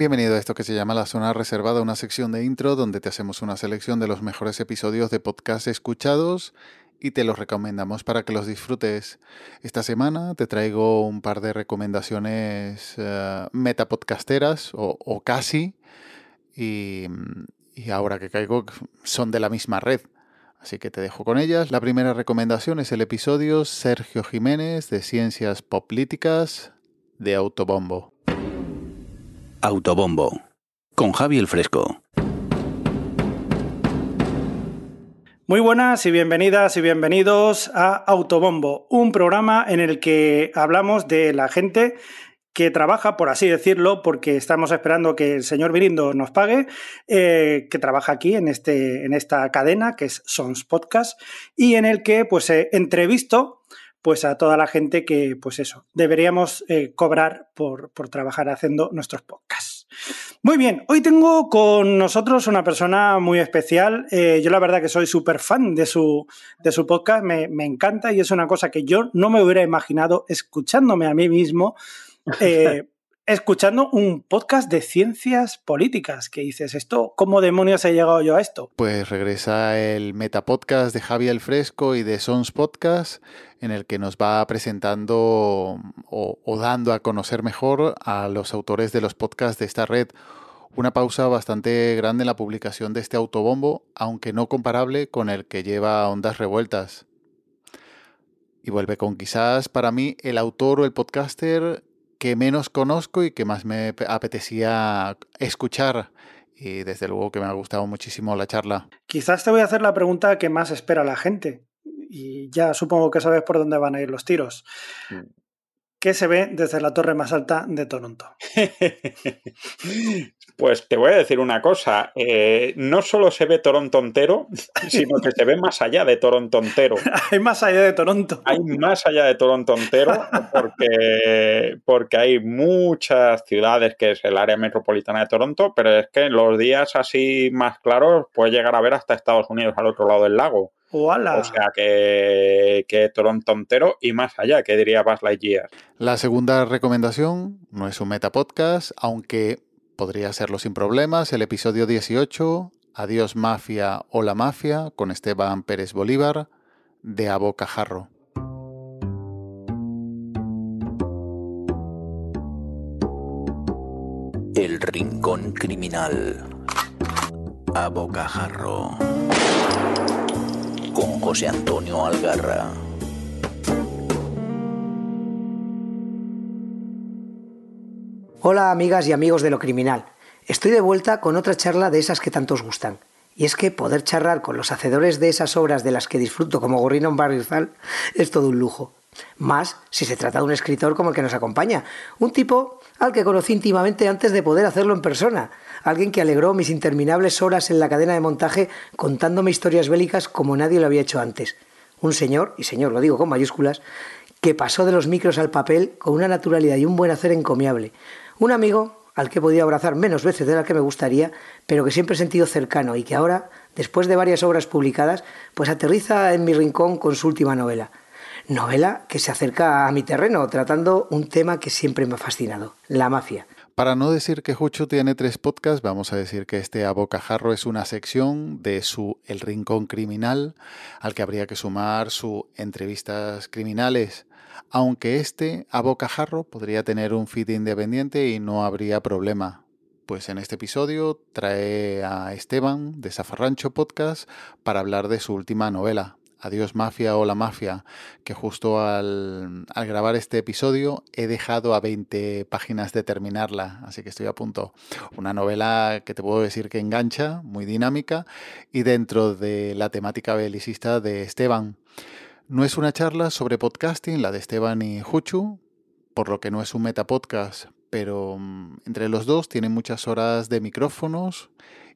Bienvenido a esto que se llama La Zona Reservada, una sección de intro donde te hacemos una selección de los mejores episodios de podcast escuchados y te los recomendamos para que los disfrutes. Esta semana te traigo un par de recomendaciones uh, metapodcasteras o, casi y, y ahora que caigo son de la misma red. Así que te dejo con ellas. La primera recomendación es el episodio Sergio Jiménez de Ciencias Políticas de Autobombo. Autobombo, con Javi el Fresco. Muy buenas y bienvenidas y bienvenidos a Autobombo, un programa en el que hablamos de la gente que trabaja, por así decirlo, porque estamos esperando que el señor Virindo nos pague, eh, que trabaja aquí en, este, en esta cadena que es Sons Podcast y en el que pues he entrevisto pues a toda la gente que, pues eso, deberíamos eh, cobrar por, por, trabajar haciendo nuestros podcasts. Muy bien, hoy tengo con nosotros una persona muy especial. Eh, yo la verdad que soy súper fan de su, de su podcast, me, me, encanta y es una cosa que yo no me hubiera imaginado escuchándome a mí mismo. Eh, escuchando un podcast de ciencias políticas. que dices? ¿Esto cómo demonios he llegado yo a esto? Pues regresa el Metapodcast de Javi el Fresco y de Sons Podcast, en el que nos va presentando o, o dando a conocer mejor a los autores de los podcasts de esta red. Una pausa bastante grande en la publicación de este autobombo, aunque no comparable con el que lleva Ondas Revueltas. Y vuelve con quizás para mí el autor o el podcaster que menos conozco y que más me apetecía escuchar. Y desde luego que me ha gustado muchísimo la charla. Quizás te voy a hacer la pregunta que más espera la gente. Y ya supongo que sabes por dónde van a ir los tiros. ¿Qué se ve desde la torre más alta de Toronto? Pues te voy a decir una cosa, eh, no solo se ve Toronto entero, sino que se ve más allá de Toronto entero. hay más allá de Toronto. Hay más allá de Toronto entero porque, porque hay muchas ciudades que es el área metropolitana de Toronto, pero es que en los días así más claros puedes llegar a ver hasta Estados Unidos al otro lado del lago. ¡Hola! O sea que, que Toronto entero y más allá, que diría Buzz Lightyear. La segunda recomendación no es un metapodcast, aunque podría serlo sin problemas, el episodio 18, Adiós Mafia o la Mafia, con Esteban Pérez Bolívar, de A Bocajarro. El Rincón Criminal. A Bocajarro. Con José Antonio Algarra. Hola amigas y amigos de lo criminal. Estoy de vuelta con otra charla de esas que tantos gustan. Y es que poder charlar con los hacedores de esas obras de las que disfruto como gorrino en Barrizal es todo un lujo. Más si se trata de un escritor como el que nos acompaña, un tipo al que conocí íntimamente antes de poder hacerlo en persona, alguien que alegró mis interminables horas en la cadena de montaje contándome historias bélicas como nadie lo había hecho antes. Un señor, y señor lo digo con mayúsculas, que pasó de los micros al papel con una naturalidad y un buen hacer encomiable, un amigo al que he podido abrazar menos veces de la que me gustaría, pero que siempre he sentido cercano y que ahora, después de varias obras publicadas, pues aterriza en mi rincón con su última novela. Novela que se acerca a mi terreno, tratando un tema que siempre me ha fascinado, la mafia. Para no decir que Juchu tiene tres podcasts, vamos a decir que este A es una sección de su El Rincón Criminal, al que habría que sumar su Entrevistas Criminales aunque este a bocajarro podría tener un feed independiente y no habría problema. Pues en este episodio trae a Esteban de Zafarrancho Podcast para hablar de su última novela, Adiós Mafia o la Mafia, que justo al, grabar este episodio he dejado a 20 páginas de terminarla, así que estoy a punto. Una novela que te puedo decir que engancha, muy dinámica y dentro de la temática belicista de Esteban. No es una charla sobre podcasting, la de Esteban y Juchu, por lo que no es un metapodcast, pero mm, entre los dos tienen muchas horas de micrófonos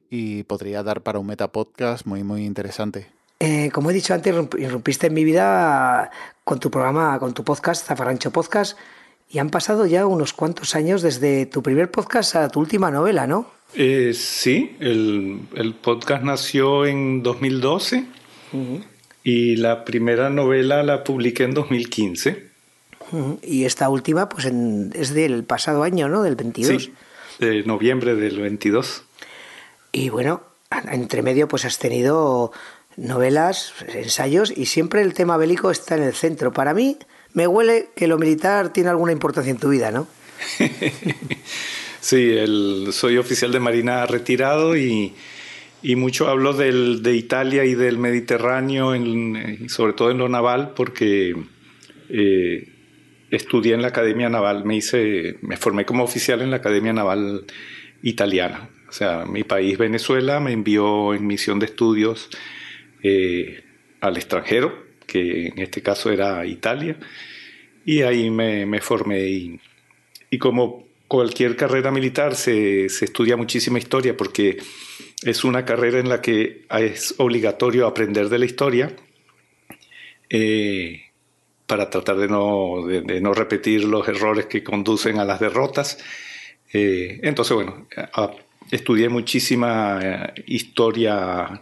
y podría dar para un metapodcast muy, muy interesante. Eh, como he dicho antes, irrumpiste en mi vida con tu programa, con tu podcast, Zafarrancho Podcast, y han pasado ya unos cuantos años desde tu primer podcast a tu última novela, ¿no? Eh, sí, el, el, podcast nació en 2012. Uh -huh. Y la primera novela la publiqué en 2015. Y esta última, pues en, es del pasado año, ¿no? Del 22. Sí. de noviembre del 22. Y bueno, entre medio pues has tenido novelas, ensayos y siempre el tema bélico está en el centro. Para mí me huele que lo militar tiene alguna importancia en tu vida, ¿no? sí, soy oficial de Marina retirado y, mucho hablo de Italia y del Mediterráneo, sobre todo en lo naval, porque eh, estudié en la Academia Naval, me, hice, me formé como oficial en la Academia Naval Italiana. O sea, mi país, Venezuela, me envió en misión de estudios eh, al extranjero, que en este caso era Italia, y ahí me, formé. Y, como cualquier carrera militar, se, estudia muchísima historia porque es una carrera en la que es obligatorio aprender de la historia. Eh, para tratar de no, de, no, repetir los errores que conducen a las derrotas. Eh, entonces, bueno, estudié muchísima historia